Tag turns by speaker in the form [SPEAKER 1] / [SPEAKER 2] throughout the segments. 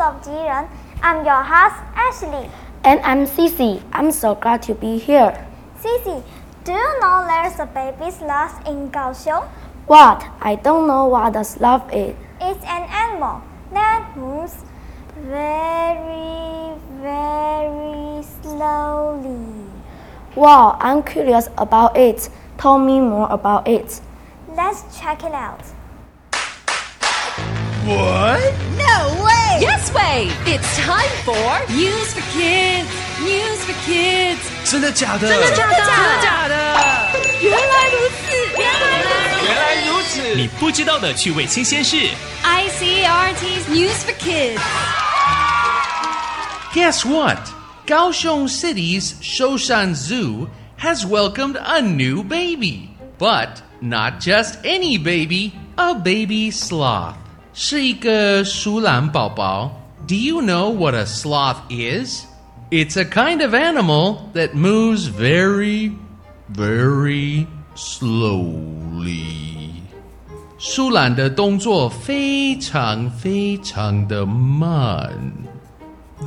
[SPEAKER 1] of Jiren. I'm your host, Ashley.
[SPEAKER 2] And I'm Cici. I'm so glad to be here.
[SPEAKER 1] Cici, do you know there's a baby's sloth in Kaohsiung?
[SPEAKER 2] What? I don't know what a sloth is.
[SPEAKER 1] It's an animal that moves very, very slowly.
[SPEAKER 2] Wow, I'm curious about it. Tell me more about it.
[SPEAKER 1] Let's check it out.
[SPEAKER 3] What?
[SPEAKER 4] No way!
[SPEAKER 5] Yes way! It's time for News for Kids! News for Kids！
[SPEAKER 3] 真的假的？
[SPEAKER 5] 真的假的？
[SPEAKER 3] 真的假的？
[SPEAKER 5] 原来如此！原来
[SPEAKER 3] 原来如此！
[SPEAKER 6] 你不知道的趣味新鲜事
[SPEAKER 5] ！ICRT's News for Kids!
[SPEAKER 3] Guess what? Kaohsiung City's Shoushan Zoo has welcomed a new baby. But not just any baby, a baby sloth. 是一个树懒宝宝。Do you know what a sloth is? It's a kind of animal that moves very, very slowly. 树懒的动作非常非常的慢。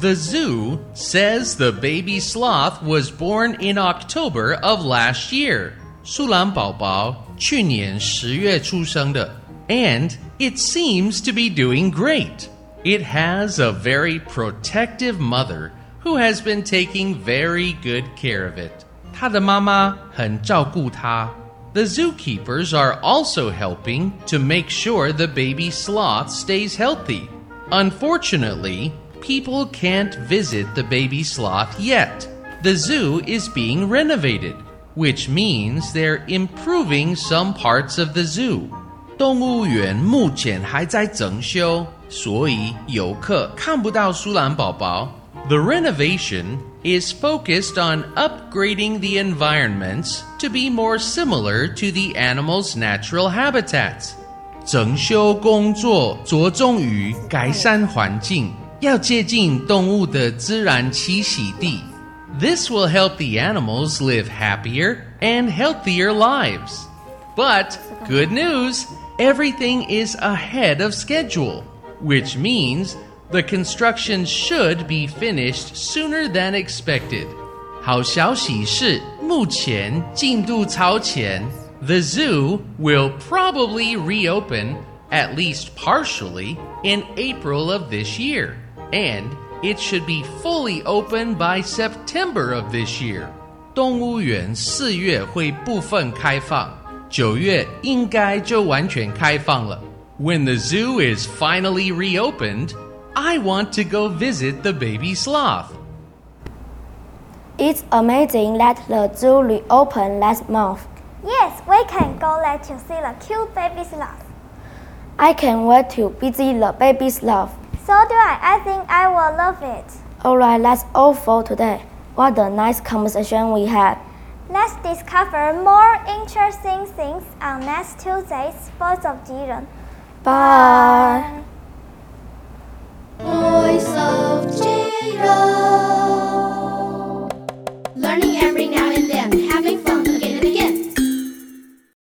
[SPEAKER 3] The zoo says the baby sloth was born in October of last year. 树懒宝宝去年十月出生的。and it seems to be doing great. It has a very protective mother who has been taking very good care of it. 它的妈妈很照顾它。The zookeepers are also helping to make sure the baby sloth stays healthy. Unfortunately, people can't visit the baby sloth yet. The zoo is being renovated, which means they're improving some parts of the zoo. 动物园目前还在整修，所以游客看不到树懒宝宝。The renovation is focused on upgrading the environments to be more similar to the animal's natural habitats. 整修工作着重于改善环境，要接近动物的自然栖息地。This will help the animals live happier and healthier lives. But good news! everything is ahead of schedule, which means the construction should be finished sooner than expected. 好消息是，目前进度超前。The zoo will probably reopen, at least partially, in April of this year, and it should be fully open by September of this year. 动物园四月会部分开放， 九月应该就完全开放了。When the zoo is finally reopened, I want to go visit the baby sloth.
[SPEAKER 2] It's amazing that the zoo reopened last month.
[SPEAKER 1] Yes, we can go let you see the cute baby sloth.
[SPEAKER 2] I can't wait to visit the baby sloth.
[SPEAKER 1] So do I. I think I will love it.
[SPEAKER 2] Alright, that's all for today. What a nice conversation we had.
[SPEAKER 1] Let's discover more interesting things on next Tuesday's Voice of Jiren.
[SPEAKER 2] Bye.